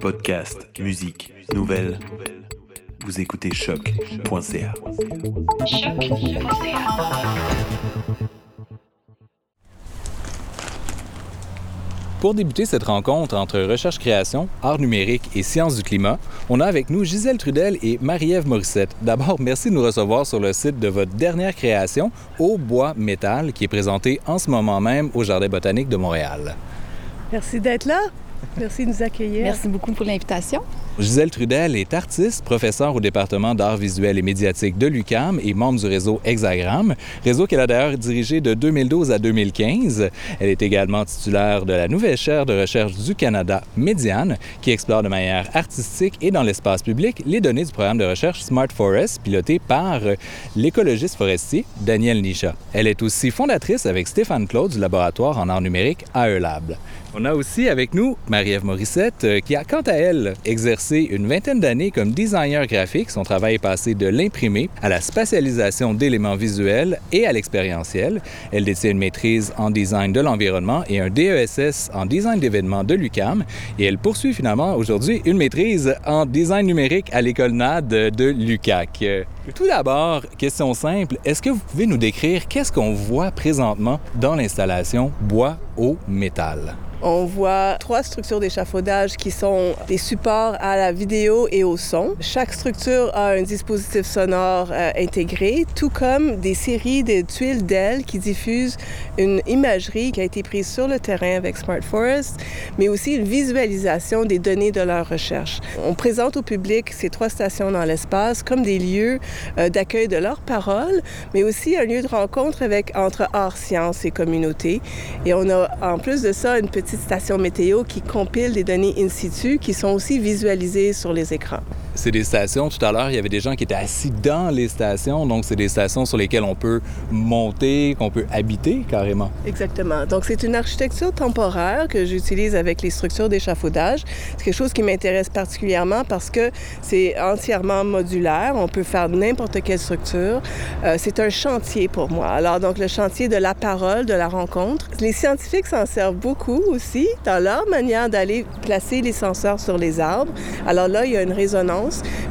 Podcast, musique, nouvelles. Vous écoutez choc.ca. Pour débuter cette rencontre entre recherche-création, art numérique et sciences du climat, on a avec nous Gisèle Trudel et Marie-Ève Morissette. D'abord, merci de nous recevoir sur le site de votre dernière création, Au bois métal, qui est présentée en ce moment même au Jardin botanique de Montréal. Merci d'être là. Merci de nous accueillir. Merci beaucoup pour l'invitation. Gisèle Trudel est artiste, professeure au département d'art visuel et médiatique de l'UCAM et membre du réseau Hexagram, réseau qu'elle a d'ailleurs dirigé de 2012 à 2015. Elle est également titulaire de la nouvelle chaire de recherche du Canada, Médiane, qui explore de manière artistique et dans l'espace public les données du programme de recherche Smart Forest, piloté par l'écologiste forestier Daniel Nisha. Elle est aussi fondatrice avec Stéphane Claude du laboratoire en art numérique AELab. On a aussi avec nous Marie-Ève Morissette, euh, qui a quant à elle exercé une vingtaine d'années comme designer graphique. Son travail est passé de l'imprimé à la spatialisation d'éléments visuels et à l'expérientiel. Elle détient une maîtrise en design de l'environnement et un DESS en design d'événements de l'UCAM. Et elle poursuit finalement aujourd'hui une maîtrise en design numérique à l'école NAD de l'UCAC. Tout d'abord, question simple, est-ce que vous pouvez nous décrire qu'est-ce qu'on voit présentement dans l'installation bois au métal? On voit trois structures d'échafaudage qui sont des supports à la vidéo et au son. Chaque structure a un dispositif sonore euh, intégré, tout comme des séries de tuiles d'ailes qui diffusent une imagerie qui a été prise sur le terrain avec Smart Forest, mais aussi une visualisation des données de leur recherche. On présente au public ces trois stations dans l'espace comme des lieux euh, d'accueil de leurs paroles, mais aussi un lieu de rencontre avec, entre art, sciences et communauté. Et on a en plus de ça une petite stations météo qui compilent des données in situ qui sont aussi visualisées sur les écrans. C'est des stations, tout à l'heure, il y avait des gens qui étaient assis dans les stations, donc c'est des stations sur lesquelles on peut monter, qu'on peut habiter carrément. Exactement. Donc c'est une architecture temporaire que j'utilise avec les structures d'échafaudage. C'est quelque chose qui m'intéresse particulièrement parce que c'est entièrement modulaire. On peut faire n'importe quelle structure. Euh, c'est un chantier pour moi. Alors donc le chantier de la parole, de la rencontre. Les scientifiques s'en servent beaucoup aussi dans leur manière d'aller placer les senseurs sur les arbres. Alors là, il y a une résonance.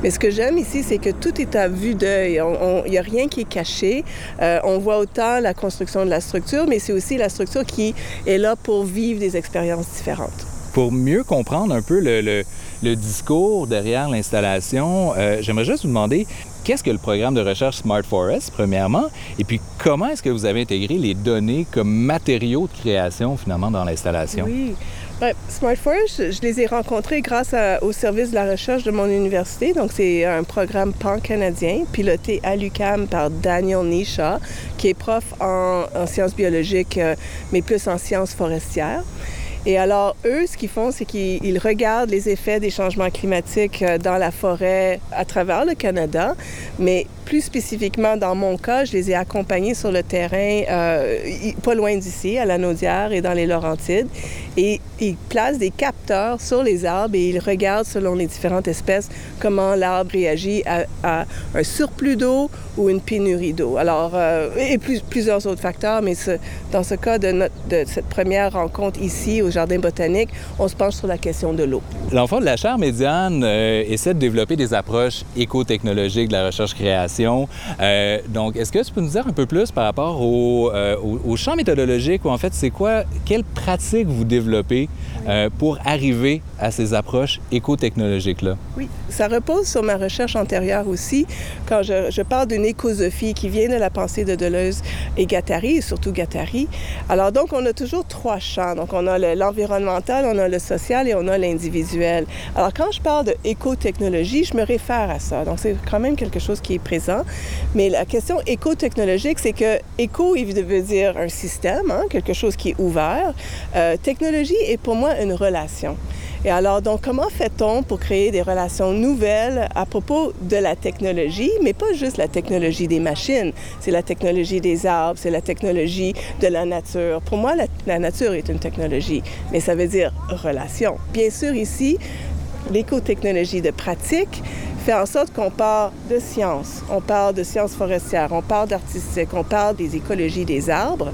Mais ce que j'aime ici, c'est que tout est à vue d'œil. Il n'y a rien qui est caché. Euh, on voit autant la construction de la structure, mais c'est aussi la structure qui est là pour vivre des expériences différentes. Pour mieux comprendre un peu le, le, le discours derrière l'installation, euh, j'aimerais juste vous demander qu'est-ce que le programme de recherche Smart Forest, premièrement, et puis comment est-ce que vous avez intégré les données comme matériaux de création, finalement, dans l'installation? Oui. Ouais, Smart Forest, je les ai rencontrés grâce au service de la recherche de mon université. Donc, c'est un programme pan-canadien piloté à l'UCAM par Daniel Nisha, qui est prof en, en sciences biologiques, euh, mais plus en sciences forestières. Et alors, eux, ce qu'ils font, c'est qu'ils regardent les effets des changements climatiques euh, dans la forêt à travers le Canada, mais plus spécifiquement, dans mon cas, je les ai accompagnés sur le terrain, euh, pas loin d'ici, à la Naudière et dans les Laurentides. Et ils placent des capteurs sur les arbres et ils regardent, selon les différentes espèces, comment l'arbre réagit à, un surplus d'eau ou une pénurie d'eau. Alors, euh, et plus, plusieurs autres facteurs, mais dans ce cas de, cette première rencontre ici, au Jardin botanique, on se penche sur la question de l'eau. L'enfant de la chaire médiane euh, essaie de développer des approches éco-technologiques de la recherche-création euh, donc, est-ce que tu peux nous dire un peu plus par rapport au, euh, au, au champ méthodologique ou en fait, c'est quoi, quelles pratiques vous développez euh, pour arriver à ces approches éco-technologiques-là? Oui, ça repose sur ma recherche antérieure aussi. Quand je, je parle d'une écosophie qui vient de la pensée de Deleuze et Gattari, et surtout Gattari. Alors donc, on a toujours trois champs. Donc, on a l'environnemental, on a le social et on a l'individuel. Alors, quand je parle de éco-technologie, je me réfère à ça. Donc, c'est quand même quelque chose qui est présent. Mais la question éco-technologique, c'est que éco, il veut dire un système, hein, quelque chose qui est ouvert. Euh, technologie est pour moi une relation. Et alors, donc, comment fait-on pour créer des relations nouvelles à propos de la technologie, mais pas juste la technologie des machines, c'est la technologie des arbres, c'est la technologie de la nature. Pour moi, la, la nature est une technologie, mais ça veut dire relation. Bien sûr, ici, l'écotechnologie de pratique fait en sorte qu'on parle de sciences, on parle de sciences forestières, on parle d'artistique, on parle des écologies des arbres,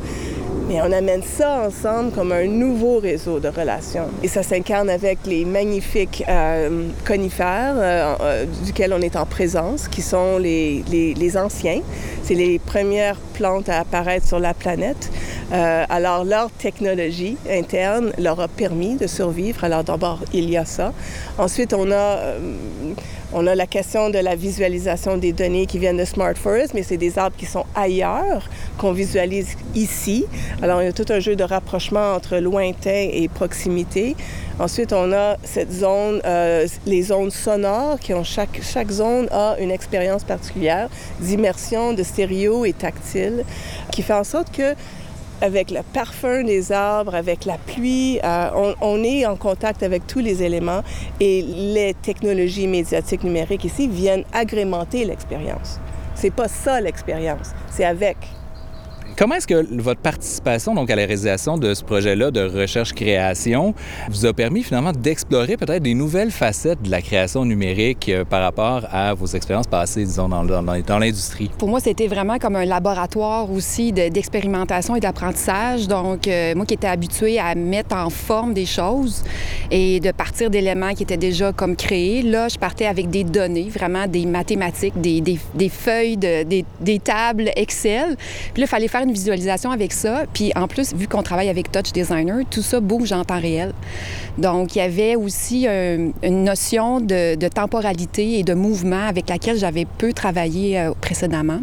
mais on amène ça ensemble comme un nouveau réseau de relations. Et ça s'incarne avec les magnifiques euh, conifères euh, euh, duquel on est en présence, qui sont les, les, les anciens. C'est les premières plantes à apparaître sur la planète. Euh, alors, leur technologie interne leur a permis de survivre. Alors, d'abord, il y a ça. Ensuite, on a, euh, on a la question de la visualisation des données qui viennent de Smart Forest, mais c'est des arbres qui sont ailleurs, qu'on visualise ici. Alors, il y a tout un jeu de rapprochement entre lointain et proximité. Ensuite, on a cette zone, euh, les zones sonores, qui ont chaque, chaque zone a une expérience particulière d'immersion, de stéréo et tactile, qui fait en sorte que avec le parfum des arbres, avec la pluie, euh, on, on, est en contact avec tous les éléments et les technologies médiatiques numériques ici viennent agrémenter l'expérience. C'est pas ça l'expérience, c'est avec. Comment est-ce que votre participation donc à la réalisation de ce projet-là de recherche-création vous a permis finalement d'explorer peut-être des nouvelles facettes de la création numérique euh, par rapport à vos expériences passées, disons, dans, l'industrie? Pour moi, c'était vraiment comme un laboratoire aussi d'expérimentation et d'apprentissage. Donc, euh, moi qui étais habituée à mettre en forme des choses et de partir d'éléments qui étaient déjà comme créés, là, je partais avec des données, vraiment des mathématiques, des, feuilles, de, des, tables Excel. Puis il fallait faire une visualisation avec ça. Puis en plus, vu qu'on travaille avec Touch Designer, tout ça bouge en temps réel. Donc, il y avait aussi euh, une notion de, temporalité et de mouvement avec laquelle j'avais peu travaillé euh, précédemment.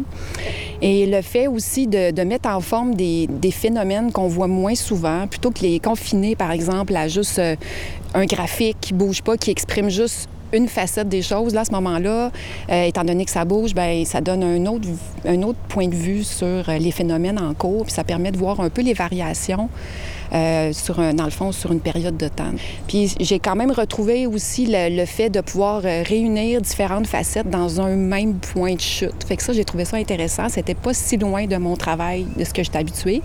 Et le fait aussi de, mettre en forme des, des phénomènes qu'on voit moins souvent, plutôt que les confiner, par exemple, à juste euh, un graphique qui bouge pas, qui exprime juste une facette des choses. Là, à ce moment-là, euh, étant donné que ça bouge, bien, ça donne un autre, un autre point de vue sur les phénomènes en cours, puis ça permet de voir un peu les variations euh, sur un, dans le fond, sur une période de temps. Puis j'ai quand même retrouvé aussi le, le, fait de pouvoir euh, réunir différentes facettes dans un même point de chute. Fait que ça, j'ai trouvé ça intéressant. C'était pas si loin de mon travail, de ce que j'étais habituée.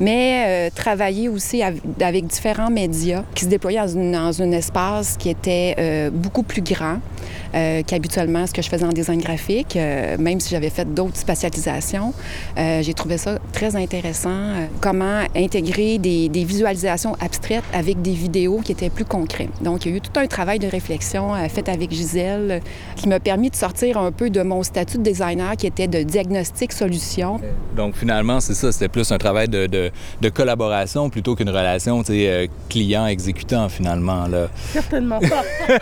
Mais euh, travailler aussi avec, différents médias qui se déployaient dans, un espace qui était beaucoup plus grand euh, qu'habituellement ce que je faisais en design graphique, euh, même si j'avais fait d'autres spécialisations. Euh, j'ai trouvé ça très intéressant. Euh, comment intégrer des, des, visualisations abstraites avec des vidéos qui étaient plus concrètes. Donc, il y a eu tout un travail de réflexion euh, fait avec Gisèle qui m'a permis de sortir un peu de mon statut de designer qui était de diagnostic solution. Donc, finalement, c'est ça, c'était plus un travail de, de, de collaboration plutôt qu'une relation euh, client-exécutant, finalement. Là. Certainement pas.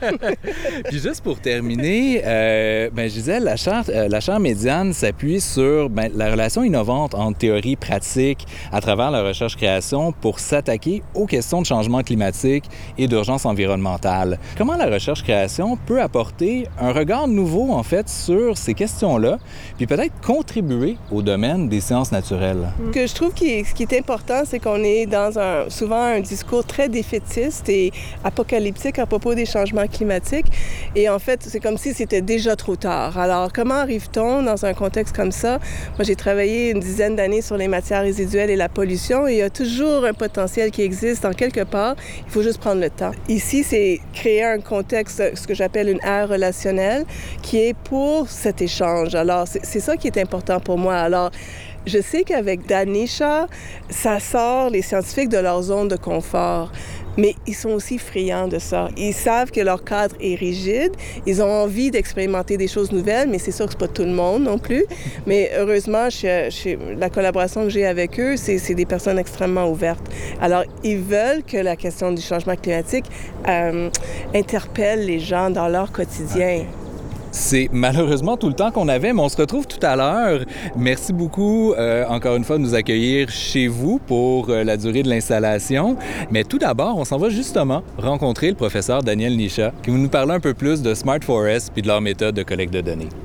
Puis juste pour terminer, euh, ben, Gisèle, la charte, euh, médiane s'appuie sur ben, la relation innovante entre théorie pratique à travers la recherche-création pour s'attaquer aux questions de changement climatique et d'urgence environnementale. Comment la recherche-création peut apporter un regard nouveau, en fait, sur ces questions-là, puis peut-être contribuer au domaine des sciences naturelles? Ce que je trouve qui est, ce qui est important, c'est qu'on est dans un, souvent un discours très défaitiste et apocalyptique à propos des changements climatiques. Et en fait, c'est comme si c'était déjà trop tard. Alors, comment arrive-t-on dans un contexte comme ça? Moi, j'ai travaillé une dizaine d'années sur les matières résiduelles et la pollution il y a toujours un potentiel qui existe en quelque part. Il faut juste prendre le temps. Ici, c'est créer un contexte, ce que j'appelle une ère relationnelle, qui est pour cet échange. Alors, c'est ça qui est important pour moi. Alors, je sais qu'avec Danisha, ça sort les scientifiques de leur zone de confort. Mais ils sont aussi friands de ça. Ils savent que leur cadre est rigide. Ils ont envie d'expérimenter des choses nouvelles, mais c'est sûr que c'est pas tout le monde non plus. Mais heureusement, la collaboration que j'ai avec eux, c'est des personnes extrêmement ouvertes. Alors, ils veulent que la question du changement climatique euh, interpelle les gens dans leur quotidien. C'est malheureusement tout le temps qu'on avait, mais on se retrouve tout à l'heure. Merci beaucoup euh, encore une fois de nous accueillir chez vous pour euh, la durée de l'installation. Mais tout d'abord, on s'en va justement rencontrer le professeur Daniel Nisha qui va nous parler un peu plus de Smart Forest puis de leur méthode de collecte de données.